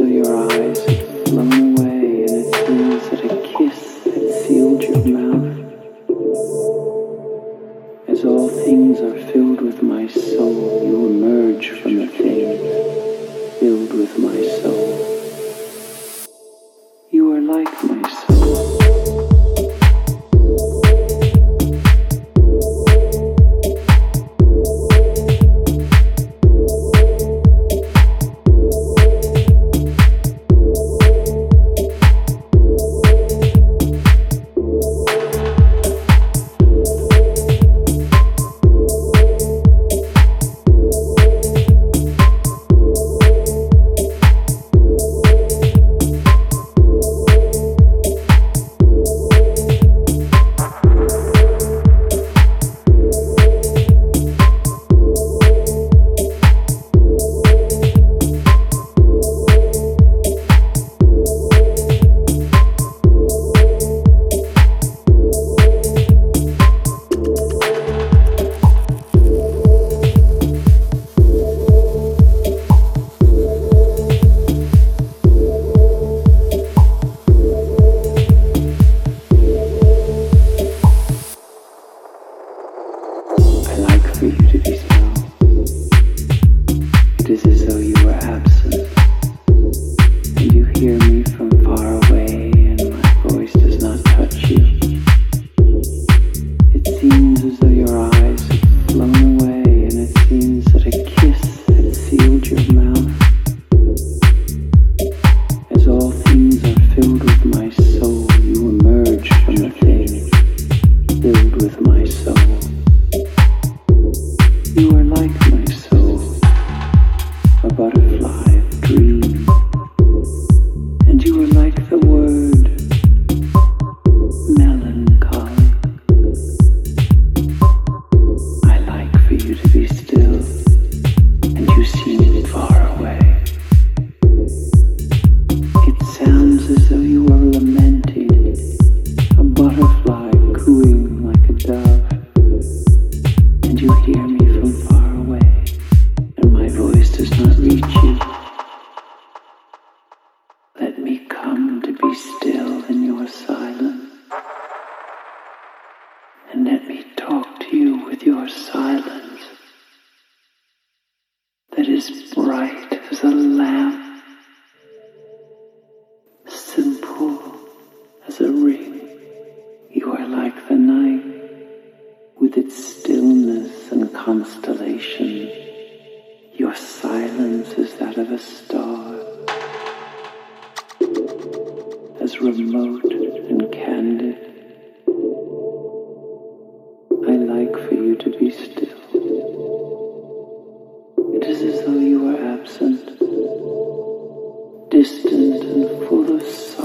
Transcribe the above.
of your eyes blown away, and it seems that a kiss that sealed your mouth. As all things are filled with my soul, you emerge from the thing filled with my soul. like that is bright as a lamp, simple as a ring. You are like the night with its stillness and constellation. Your silence is that of a star, as remote and candid you are absent, distant and full of sorrow.